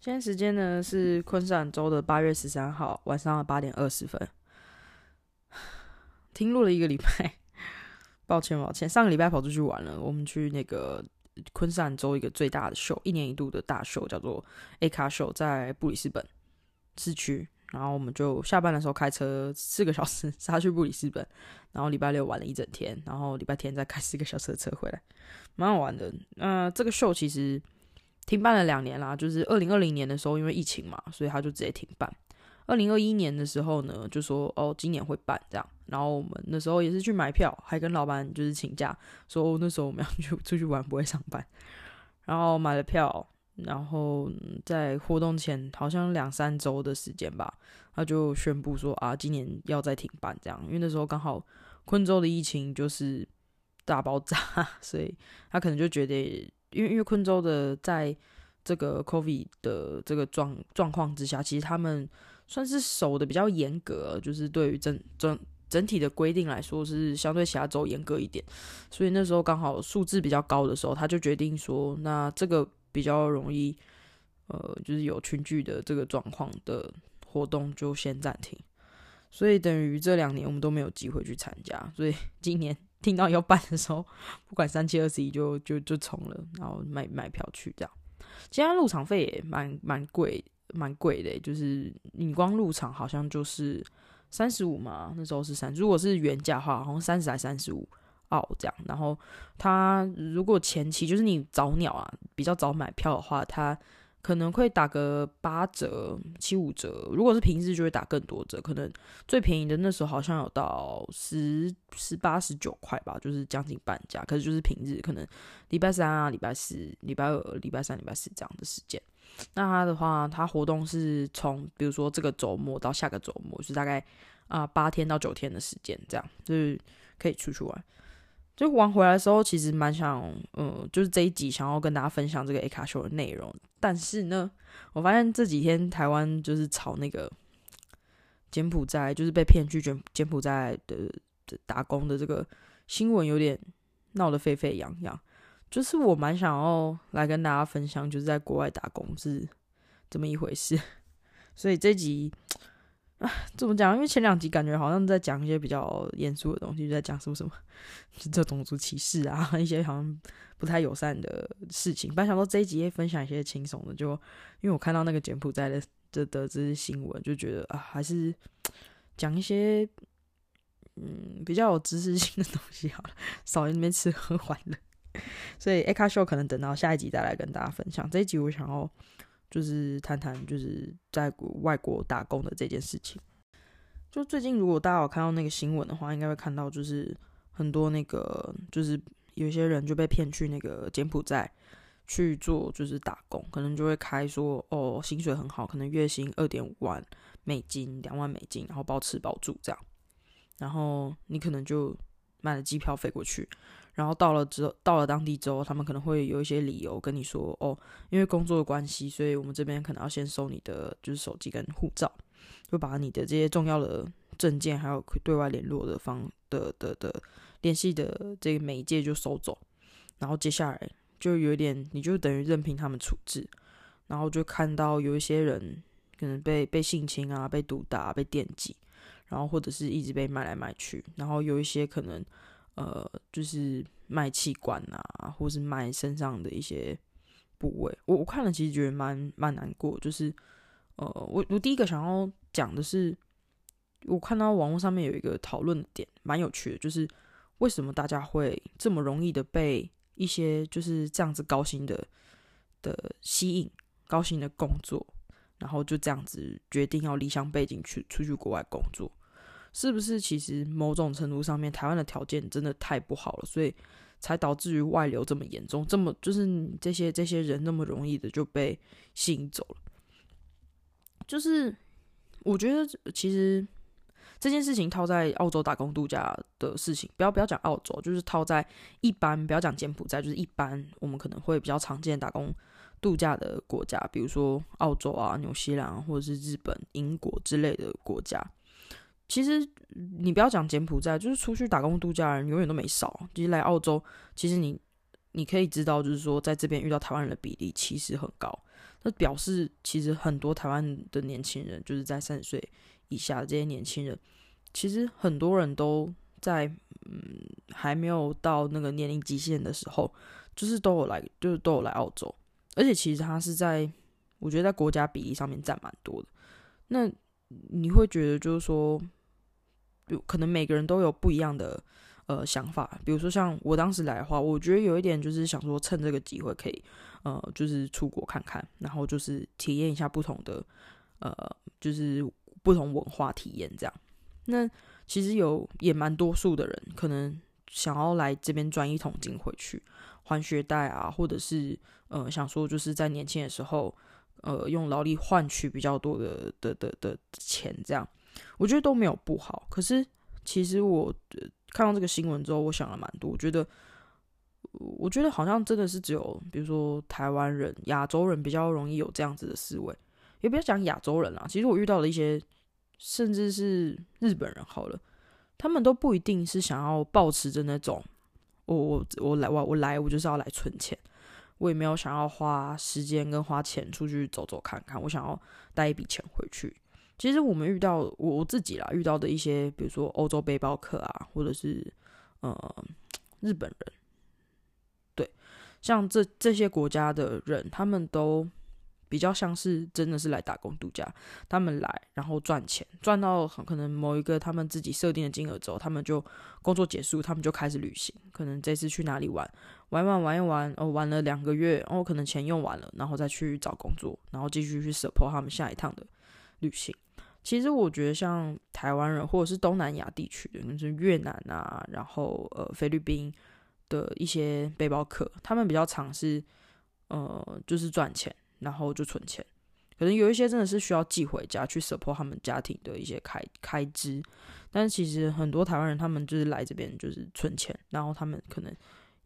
现在时间呢是昆山州的八月十三号晚上的八点二十分，停录了一个礼拜，抱歉抱歉。上个礼拜跑出去玩了，我们去那个昆山州一个最大的秀，一年一度的大秀，叫做 A 卡秀，在布里斯本市区。然后我们就下班的时候开车四个小时 杀去布里斯本，然后礼拜六玩了一整天，然后礼拜天再开四个小时的车回来，蛮好玩的。那这个秀其实停办了两年啦，就是二零二零年的时候因为疫情嘛，所以他就直接停办。二零二一年的时候呢，就说哦今年会办这样，然后我们那时候也是去买票，还跟老板就是请假，说那时候我们要去 出去玩不会上班，然后买了票。然后在活动前好像两三周的时间吧，他就宣布说啊，今年要再停办这样，因为那时候刚好昆州的疫情就是大爆炸，所以他可能就觉得，因为因为昆州的在这个 COVID 的这个状状况之下，其实他们算是守的比较严格，就是对于整整整体的规定来说是相对其他州严格一点，所以那时候刚好数字比较高的时候，他就决定说，那这个。比较容易，呃，就是有群聚的这个状况的活动就先暂停，所以等于这两年我们都没有机会去参加，所以 今年 听到要办的时候，不管三七二十一就就就冲了，然后买买票去这样。今天入场费也蛮蛮贵，蛮贵的，就是你光入场好像就是三十五嘛，那时候是三，如果是原价的话，好像三十还三十五。澳这样，然后他如果前期就是你早鸟啊，比较早买票的话，他可能会打个八折、七五折。如果是平日，就会打更多折，可能最便宜的那时候好像有到十、十八、十九块吧，就是将近半价。可是就是平日，可能礼拜三啊、礼拜四、礼拜二、礼拜三、礼拜四这样的时间。那他的话，他活动是从比如说这个周末到下个周末，是大概啊八天到九天的时间，这样就是可以出去玩。就玩回来的时候，其实蛮想，嗯，就是这一集想要跟大家分享这个 A 卡秀的内容。但是呢，我发现这几天台湾就是炒那个柬埔寨，就是被骗去柬柬埔寨的打工的这个新闻，有点闹得沸沸扬扬。就是我蛮想要来跟大家分享，就是在国外打工是怎么一回事。所以这集。怎么讲？因为前两集感觉好像在讲一些比较严肃的东西，就在讲什么什么，这种族歧视啊，一些好像不太友善的事情。本来想说这一集也分享一些轻松的，就因为我看到那个柬埔寨的这的这些新闻，就觉得啊，还是讲一些嗯比较有知识性的东西好了，少在那边吃喝玩乐。所以 A 卡秀可能等到下一集再来跟大家分享。这一集我想要。就是谈谈就是在外国打工的这件事情。就最近，如果大家有看到那个新闻的话，应该会看到，就是很多那个，就是有些人就被骗去那个柬埔寨去做，就是打工，可能就会开说哦，薪水很好，可能月薪二点五万美金、两万美金，然后包吃包住这样，然后你可能就买了机票飞过去。然后到了之后，到了当地之后，他们可能会有一些理由跟你说，哦，因为工作的关系，所以我们这边可能要先收你的就是手机跟护照，就把你的这些重要的证件还有对外联络的方的的的联系的这个媒介就收走，然后接下来就有点，你就等于任凭他们处置，然后就看到有一些人可能被被性侵啊，被毒打，被电击，然后或者是一直被卖来卖去，然后有一些可能。呃，就是卖器官啊，或是卖身上的一些部位，我我看了其实觉得蛮蛮难过。就是呃，我我第一个想要讲的是，我看到网络上面有一个讨论点，蛮有趣的，就是为什么大家会这么容易的被一些就是这样子高薪的的吸引，高薪的工作，然后就这样子决定要离乡背景去出去国外工作。是不是其实某种程度上面，台湾的条件真的太不好了，所以才导致于外流这么严重，这么就是这些这些人那么容易的就被吸引走了。就是我觉得其实这件事情套在澳洲打工度假的事情，不要不要讲澳洲，就是套在一般不要讲柬埔寨，就是一般我们可能会比较常见打工度假的国家，比如说澳洲啊、纽西兰或者是日本、英国之类的国家。其实你不要讲柬埔寨，就是出去打工度假人永远都没少。其实来澳洲，其实你你可以知道，就是说在这边遇到台湾人的比例其实很高。那表示其实很多台湾的年轻人，就是在三十岁以下的这些年轻人，其实很多人都在嗯还没有到那个年龄极限的时候，就是都有来，就是都有来澳洲。而且其实他是在我觉得在国家比例上面占蛮多的。那你会觉得就是说。有可能每个人都有不一样的呃想法，比如说像我当时来的话，我觉得有一点就是想说趁这个机会可以呃就是出国看看，然后就是体验一下不同的呃就是不同文化体验这样。那其实有也蛮多数的人可能想要来这边赚一桶金回去还学贷啊，或者是呃想说就是在年轻的时候呃用劳力换取比较多的的的的钱这样。我觉得都没有不好，可是其实我看到这个新闻之后，我想了蛮多。我觉得，我觉得好像真的是只有，比如说台湾人、亚洲人比较容易有这样子的思维。也不要讲亚洲人啦，其实我遇到的一些，甚至是日本人，好了，他们都不一定是想要保持着那种，我我我来我我来我就是要来存钱，我也没有想要花时间跟花钱出去走走看看，我想要带一笔钱回去。其实我们遇到我自己啦，遇到的一些，比如说欧洲背包客啊，或者是呃日本人，对，像这这些国家的人，他们都比较像是真的是来打工度假，他们来然后赚钱，赚到可能某一个他们自己设定的金额之后，他们就工作结束，他们就开始旅行，可能这次去哪里玩，玩玩玩一玩，哦玩了两个月，哦可能钱用完了，然后再去找工作，然后继续去 support 他们下一趟的旅行。其实我觉得，像台湾人或者是东南亚地区的，就是越南啊，然后呃菲律宾的一些背包客，他们比较尝试呃就是赚钱，然后就存钱。可能有一些真的是需要寄回家去 support 他们家庭的一些开开支，但是其实很多台湾人他们就是来这边就是存钱，然后他们可能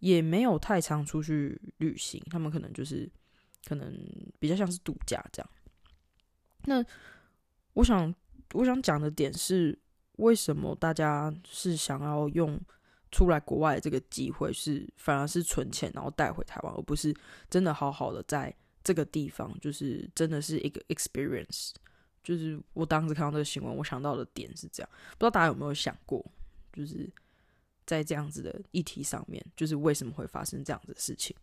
也没有太常出去旅行，他们可能就是可能比较像是度假这样。那我想，我想讲的点是，为什么大家是想要用出来国外这个机会，是反而是存钱然后带回台湾，而不是真的好好的在这个地方，就是真的是一个 experience。就是我当时看到这个新闻，我想到的点是这样，不知道大家有没有想过，就是在这样子的议题上面，就是为什么会发生这样子的事情？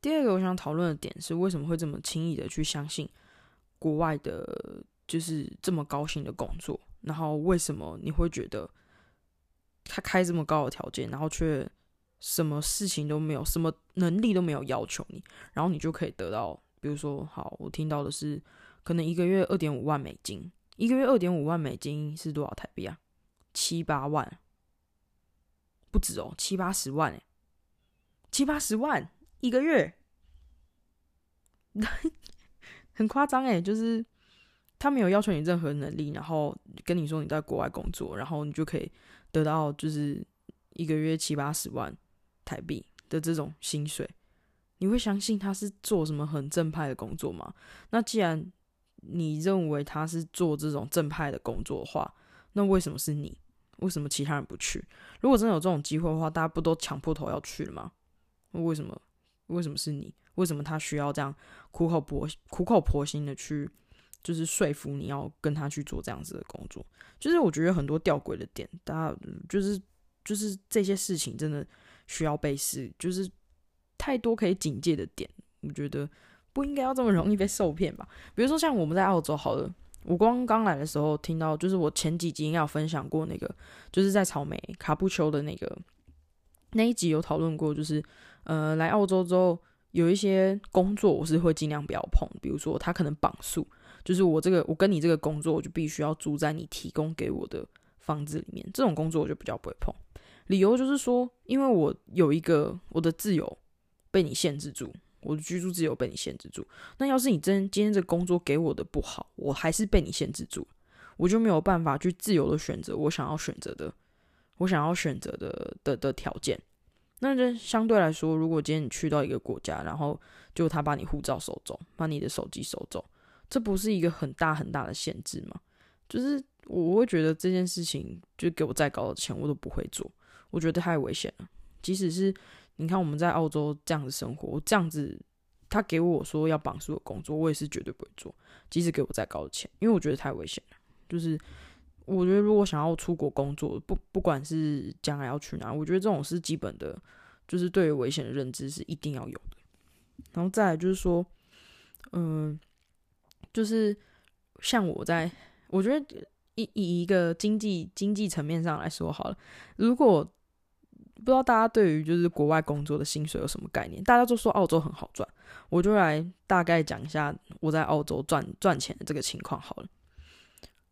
第二个我想讨论的点是，为什么会这么轻易的去相信？国外的，就是这么高薪的工作，然后为什么你会觉得他开这么高的条件，然后却什么事情都没有，什么能力都没有要求你，然后你就可以得到，比如说，好，我听到的是，可能一个月二点五万美金，一个月二点五万美金是多少台币啊？七八万，不止哦，七八十万哎，七八十万一个月。很夸张诶，就是他没有要求你任何能力，然后跟你说你在国外工作，然后你就可以得到就是一个月七八十万台币的这种薪水，你会相信他是做什么很正派的工作吗？那既然你认为他是做这种正派的工作的话，那为什么是你？为什么其他人不去？如果真的有这种机会的话，大家不都抢破头要去了吗？为什么？为什么是你？为什么他需要这样苦口婆苦口婆心的去，就是说服你要跟他去做这样子的工作？就是我觉得很多吊诡的点，大家就是就是这些事情真的需要被试，就是太多可以警戒的点，我觉得不应该要这么容易被受骗吧。比如说像我们在澳洲，好了，我刚刚来的时候听到，就是我前几集应该有分享过那个，就是在草莓卡布丘的那个那一集有讨论过，就是呃来澳洲之后。有一些工作我是会尽量不要碰，比如说他可能绑宿，就是我这个我跟你这个工作，我就必须要住在你提供给我的房子里面，这种工作我就比较不会碰。理由就是说，因为我有一个我的自由被你限制住，我的居住自由被你限制住。那要是你真今天这工作给我的不好，我还是被你限制住，我就没有办法去自由的选择我想要选择的，我想要选择的的的条件。那就相对来说，如果今天你去到一个国家，然后就他把你护照收走，把你的手机收走，这不是一个很大很大的限制吗？就是我会觉得这件事情，就给我再高的钱，我都不会做。我觉得太危险了。即使是你看我们在澳洲这样子生活，我这样子，他给我说要绑住的工作，我也是绝对不会做。即使给我再高的钱，因为我觉得太危险了。就是我觉得如果想要出国工作，不不管是将来要去哪，我觉得这种是基本的，就是对于危险的认知是一定要有的。然后再来就是说，嗯，就是像我在。我觉得以以一个经济经济层面上来说好了，如果不知道大家对于就是国外工作的薪水有什么概念，大家都说澳洲很好赚，我就来大概讲一下我在澳洲赚赚钱的这个情况好了。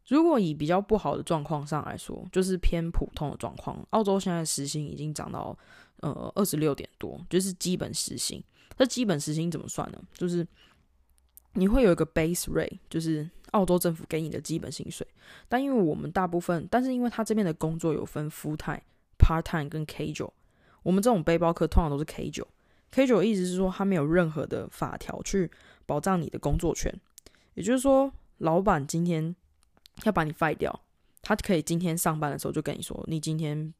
如果以比较不好的状况上来说，就是偏普通的状况，澳洲现在时薪已经涨到呃二十六点多，就是基本时薪。那基本时薪怎么算呢？就是你会有一个 base rate，就是澳洲政府给你的基本薪水。但因为我们大部分，但是因为他这边的工作有分 full time、part time 跟 K 九，我们这种背包客通常都是 K 九。K 九意思是说，他没有任何的法条去保障你的工作权。也就是说，老板今天要把你 f 掉，他可以今天上班的时候就跟你说：“你今天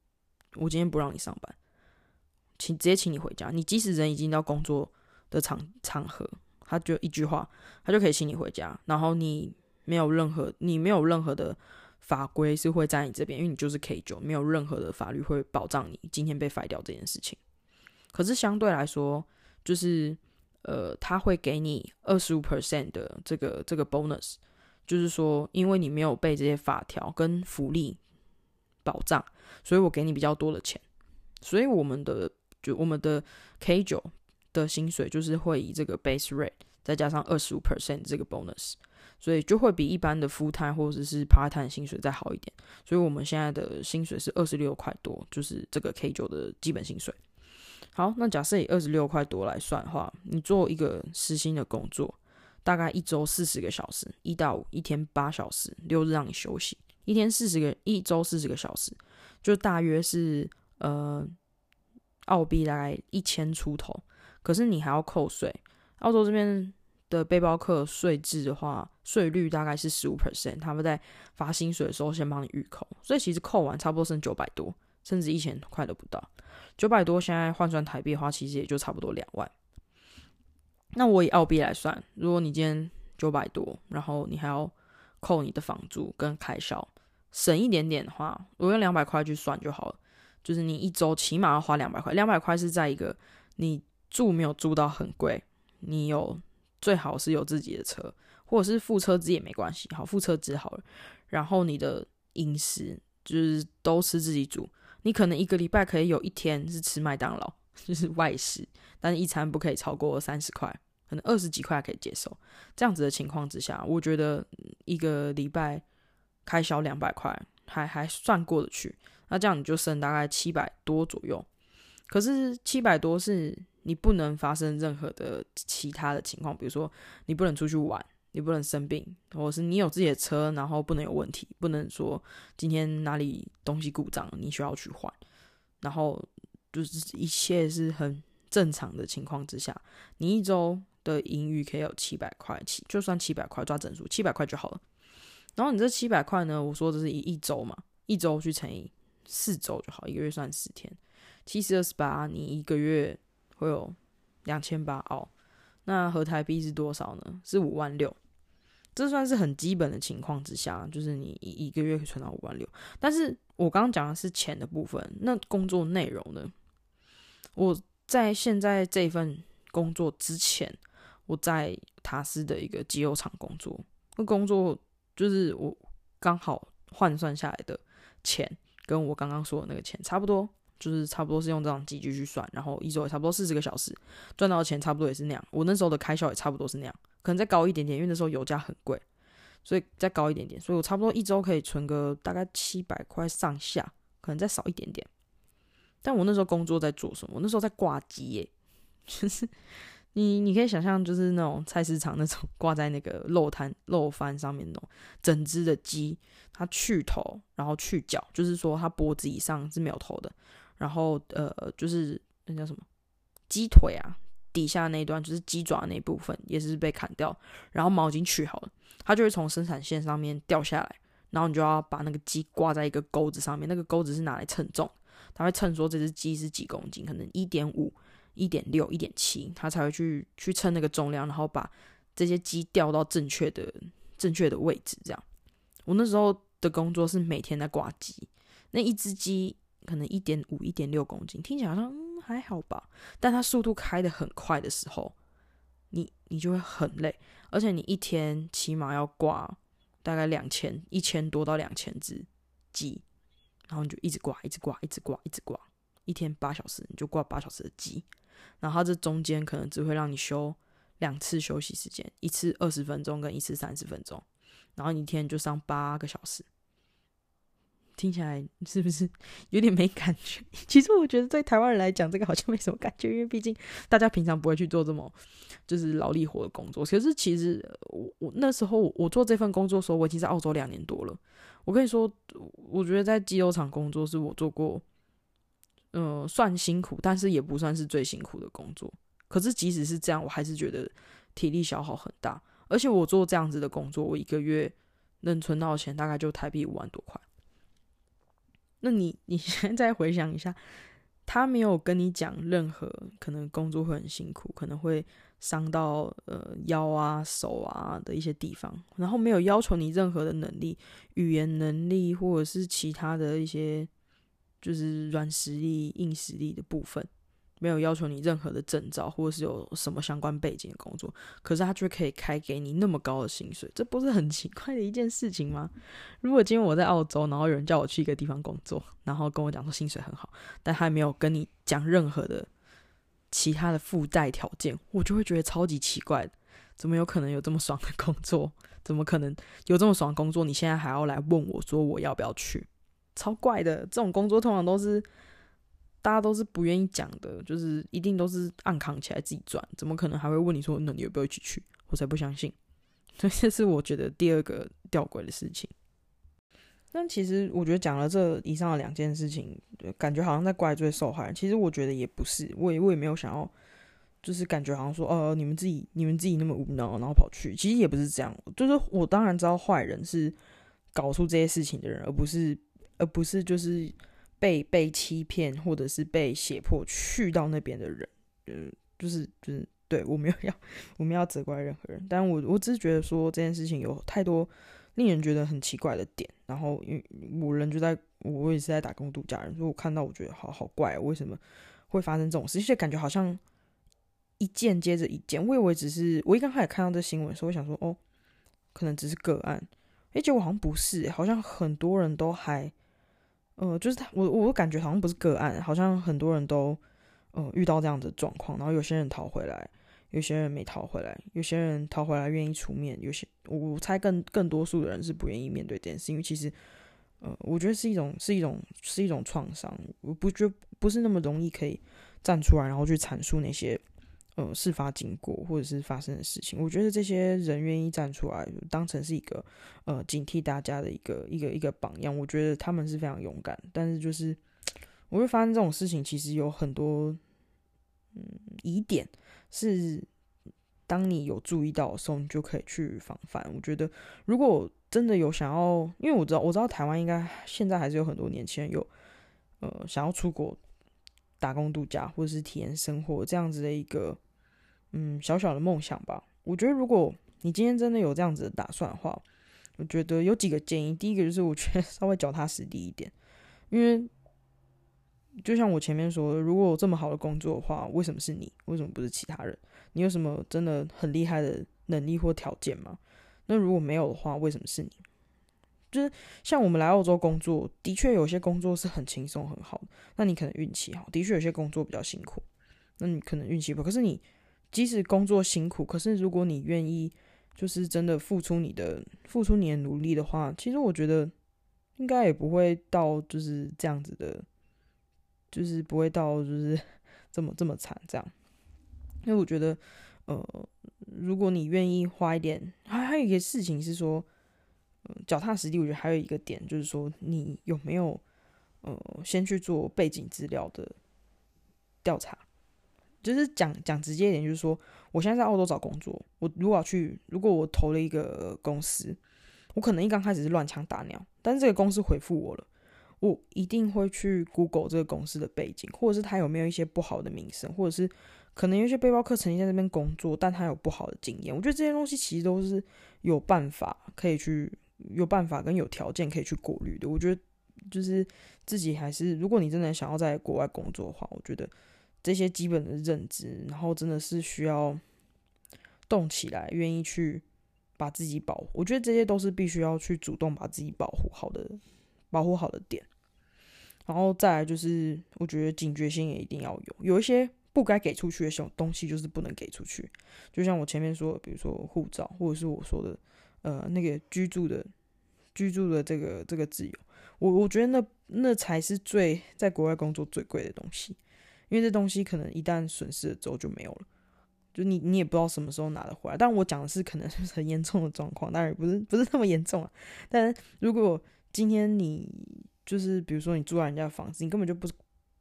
我今天不让你上班，请直接请你回家。”你即使人已经到工作的场场合。他就一句话，他就可以请你回家，然后你没有任何，你没有任何的法规是会在你这边，因为你就是 K 九，没有任何的法律会保障你今天被 f 掉这件事情。可是相对来说，就是呃，他会给你二十五 percent 的这个这个 bonus，就是说，因为你没有被这些法条跟福利保障，所以我给你比较多的钱。所以我们的就我们的 K 九。的薪水就是会以这个 base rate 再加上二十五 percent 这个 bonus，所以就会比一般的 full time 或者是 part time 薪水再好一点。所以我们现在的薪水是二十六块多，就是这个 K 九的基本薪水。好，那假设以二十六块多来算的话，你做一个实薪的工作，大概一周四十个小时，一到五，一天八小时，六日让你休息，一天四十个，一周四十个小时，就大约是呃澳币大概一千出头。可是你还要扣税，澳洲这边的背包客税制的话，税率大概是十五 percent，他们在发薪水的时候先帮你预扣，所以其实扣完差不多剩九百多，甚至一千块都不到。九百多现在换算台币的话，其实也就差不多两万。那我以澳币来算，如果你今天九百多，然后你还要扣你的房租跟开销，省一点点的话，我用两百块去算就好了。就是你一周起码要花两百块，两百块是在一个你。住没有住到很贵，你有最好是有自己的车，或者是付车资也没关系，好付车资好了。然后你的饮食就是都吃自己煮，你可能一个礼拜可以有一天是吃麦当劳，就是外食，但是一餐不可以超过三十块，可能二十几块可以接受。这样子的情况之下，我觉得一个礼拜开销两百块还还算过得去。那这样你就剩大概七百多左右，可是七百多是。你不能发生任何的其他的情况，比如说你不能出去玩，你不能生病，或者是你有自己的车，然后不能有问题，不能说今天哪里东西故障，你需要去换，然后就是一切是很正常的情况之下，你一周的盈余可以有七百块，七就算七百块抓整数，七百块就好了。然后你这七百块呢，我说这是一一周嘛，一周去乘以四周就好，一个月算十天，七十二十八，你一个月。会有两千八澳，那合台币是多少呢？是五万六，这算是很基本的情况之下，就是你一一个月可以存到五万六。但是我刚刚讲的是钱的部分，那工作内容呢？我在现在这份工作之前，我在塔斯的一个机油厂工作，那工作就是我刚好换算下来的钱，跟我刚刚说的那个钱差不多。就是差不多是用这种计距去算，然后一周也差不多四十个小时，赚到的钱差不多也是那样。我那时候的开销也差不多是那样，可能再高一点点，因为那时候油价很贵，所以再高一点点。所以我差不多一周可以存个大概七百块上下，可能再少一点点。但我那时候工作在做什么？我那时候在挂机耶，就是你你可以想象，就是那种菜市场那种挂在那个肉摊肉贩上面那种整只的鸡，它去头，然后去脚，就是说它脖子以上是没有头的，然后呃，就是那叫什么鸡腿啊，底下那一段就是鸡爪那部分也是被砍掉，然后毛巾取好了，它就会从生产线上面掉下来，然后你就要把那个鸡挂在一个钩子上面，那个钩子是拿来称重。他会称说这只鸡是几公斤，可能一点五、一点六、一点七，他才会去去称那个重量，然后把这些鸡吊到正确的正确的位置。这样，我那时候的工作是每天在挂鸡，那一只鸡可能一点五、一点六公斤，听起来好像嗯还好吧，但它速度开的很快的时候，你你就会很累，而且你一天起码要挂大概两千、一千多到两千只鸡。然后你就一直挂，一直挂，一直挂，一直挂，一天八小时，你就挂八小时的鸡。然后它这中间可能只会让你休两次休息时间，一次二十分钟跟一次三十分钟。然后你一天就上八个小时，听起来是不是有点没感觉？其实我觉得对台湾人来讲，这个好像没什么感觉，因为毕竟大家平常不会去做这么就是劳力活的工作。可是其实我我那时候我做这份工作的时候，我已经在澳洲两年多了。我跟你说，我觉得在机油厂工作是我做过，嗯，算辛苦，但是也不算是最辛苦的工作。可是即使是这样，我还是觉得体力消耗很大。而且我做这样子的工作，我一个月能存到钱大概就台币五万多块。那你你 现在回想一下，他没有跟你讲任何可能工作会很辛苦，可能会。伤到呃腰啊手啊的一些地方，然后没有要求你任何的能力，语言能力或者是其他的一些就是软实力、硬实力的部分，没有要求你任何的证照或者是有什么相关背景的工作，可是他却可以开给你那么高的薪水，这不是很奇怪的一件事情吗？如果今天我在澳洲，然后有人叫我去一个地方工作，然后跟我讲说薪水很好，但他没有跟你讲任何的。其他的附带条件，我就会觉得超级奇怪，怎么有可能有这么爽的工作？怎么可能有这么爽的工作？你现在还要来问我说我要不要去？超怪的！这种工作通常都是大家都是不愿意讲的，就是一定都是暗扛起来自己赚，怎么可能还会问你说那你要不要一起去？我才不相信！所 以这是我觉得第二个吊诡的事情。但其实我觉得讲了这以上的两件事情，感觉好像在怪罪受害人。其实我觉得也不是，我也我也没有想要，就是感觉好像说，哦，你们自己你们自己那么无脑，然后跑去。其实也不是这样，就是我当然知道坏人是搞出这些事情的人，而不是而不是就是被被欺骗或者是被胁迫去到那边的人。嗯，就是就是对我没有要我没有要责怪任何人，但我我只是觉得说这件事情有太多。令人觉得很奇怪的点，然后因为我人就在，我也是在打工度假，人，所以我看到我觉得好好怪，为什么会发生这种事？而且感觉好像一件接着一件，我以为只是我一刚开始看到这新闻的时候，我想说哦，可能只是个案，哎，结果好像不是，好像很多人都还，呃，就是他，我我感觉好像不是个案，好像很多人都，呃，遇到这样的状况，然后有些人逃回来。有些人没逃回来，有些人逃回来愿意出面，有些我猜更更多数的人是不愿意面对这件事，因为其实，呃，我觉得是一种是一种是一种创伤，我不觉不是那么容易可以站出来，然后去阐述那些呃事发经过或者是发生的事情。我觉得这些人愿意站出来，当成是一个呃警惕大家的一个一个一个榜样，我觉得他们是非常勇敢。但是就是我会发现这种事情，其实有很多嗯疑点。是，当你有注意到的时候，你就可以去防范。我觉得，如果真的有想要，因为我知道，我知道台湾应该现在还是有很多年轻人有，呃，想要出国打工度假或者是体验生活这样子的一个，嗯，小小的梦想吧。我觉得，如果你今天真的有这样子的打算的话，我觉得有几个建议。第一个就是，我觉得 稍微脚踏实地一点，因为。就像我前面说的，如果有这么好的工作的话，为什么是你？为什么不是其他人？你有什么真的很厉害的能力或条件吗？那如果没有的话，为什么是你？就是像我们来澳洲工作，的确有些工作是很轻松很好的，那你可能运气好；的确有些工作比较辛苦，那你可能运气不好。可是你即使工作辛苦，可是如果你愿意，就是真的付出你的付出你的努力的话，其实我觉得应该也不会到就是这样子的。就是不会到就是 这么这么惨这样。因为我觉得，呃，如果你愿意花一点，还还有一个事情是说，嗯，脚踏实地。我觉得还有一个点就是说，你有没有呃先去做背景资料的调查？就是讲讲直接一点，就是说，我现在在澳洲找工作，我如果要去，如果我投了一个公司，我可能一刚开始是乱枪打鸟，但是这个公司回复我了，我一定会去 Google 这个公司的背景，或者是他有没有一些不好的名声，或者是。可能有些背包客曾经在那边工作，但他有不好的经验。我觉得这些东西其实都是有办法可以去有办法跟有条件可以去过滤的。我觉得就是自己还是，如果你真的想要在国外工作的话，我觉得这些基本的认知，然后真的是需要动起来，愿意去把自己保护。我觉得这些都是必须要去主动把自己保护好的、保护好的点。然后再来就是，我觉得警觉性也一定要有，有一些。不该给出去的小东西就是不能给出去，就像我前面说的，比如说护照，或者是我说的，呃，那个居住的居住的这个这个自由，我我觉得那那才是最在国外工作最贵的东西，因为这东西可能一旦损失了之后就没有了，就你你也不知道什么时候拿得回来。但我讲的是可能是很严重的状况，当然不是不是那么严重啊。但如果今天你就是比如说你住在人家房子，你根本就不。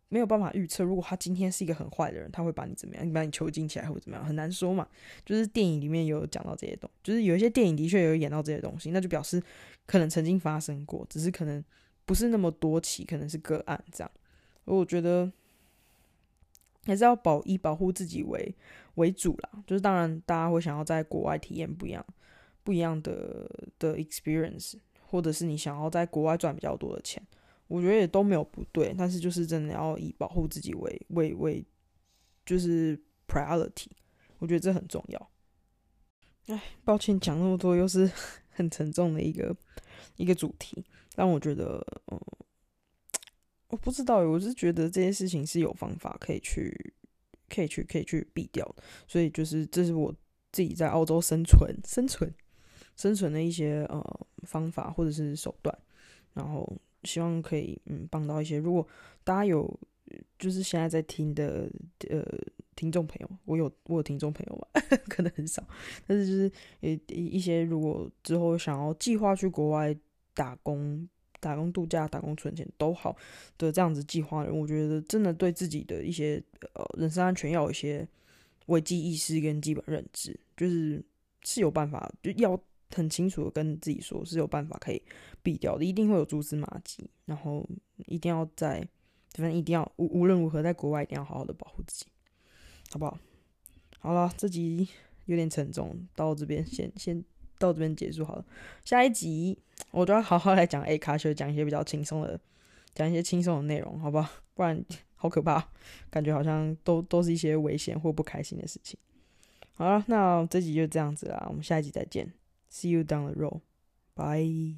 没有办法预测，如果他今天是一个很坏的人，他会把你怎么样？你把你囚禁起来，或怎么样？很难说嘛。就是电影里面有讲到这些东，就是有一些电影的确有演到这些东西，那就表示可能曾经发生过，只是可能不是那么多起，可能是个案这样。我觉得还是要保以保护自己为为主啦。就是当然，大家会想要在国外体验不一样、不一样的的 experience，或者是你想要在国外赚比较多的钱。我觉得也都没有不对，但是就是真的要以保护自己为为为，就是 priority。我觉得这很重要。哎，抱歉讲那么多，又是 很沉重的一个一个主题。但我觉得，嗯，不知道，我是觉得这些事情是有方法可以去可以去可以去避掉。所以就是这是我自己在澳洲生存生存生存的一些呃方法或者是手段，然后。希望可以嗯帮到一些，如果大家有就是现在在听的呃听众朋友，我有我有听众朋友嘛，可能很少，但是就是一一些如果之后想要计划去国外打工、打工度假、打工存钱都好的这样子计划的人，我觉得真的对自己的一些呃人身安全要有一些危机意识跟基本认知，就是是有办法就要。很清楚的跟自己说，是有办法可以避掉的，一定会有蛛丝马迹，然后一定要在，反正一定要无无论如何，在国外一定要好好的保护自己，好不好？好了，这集有点沉重，到这边先先到这边结束好了。下一集我就要好好来讲 A 卡，修讲一些比较轻松的，讲一些轻松的内容，好不好？不然好可怕，感觉好像都都是一些危险或不开心的事情。好了，那这集就这样子啦，我们下一集再见。See you down the road. Bye.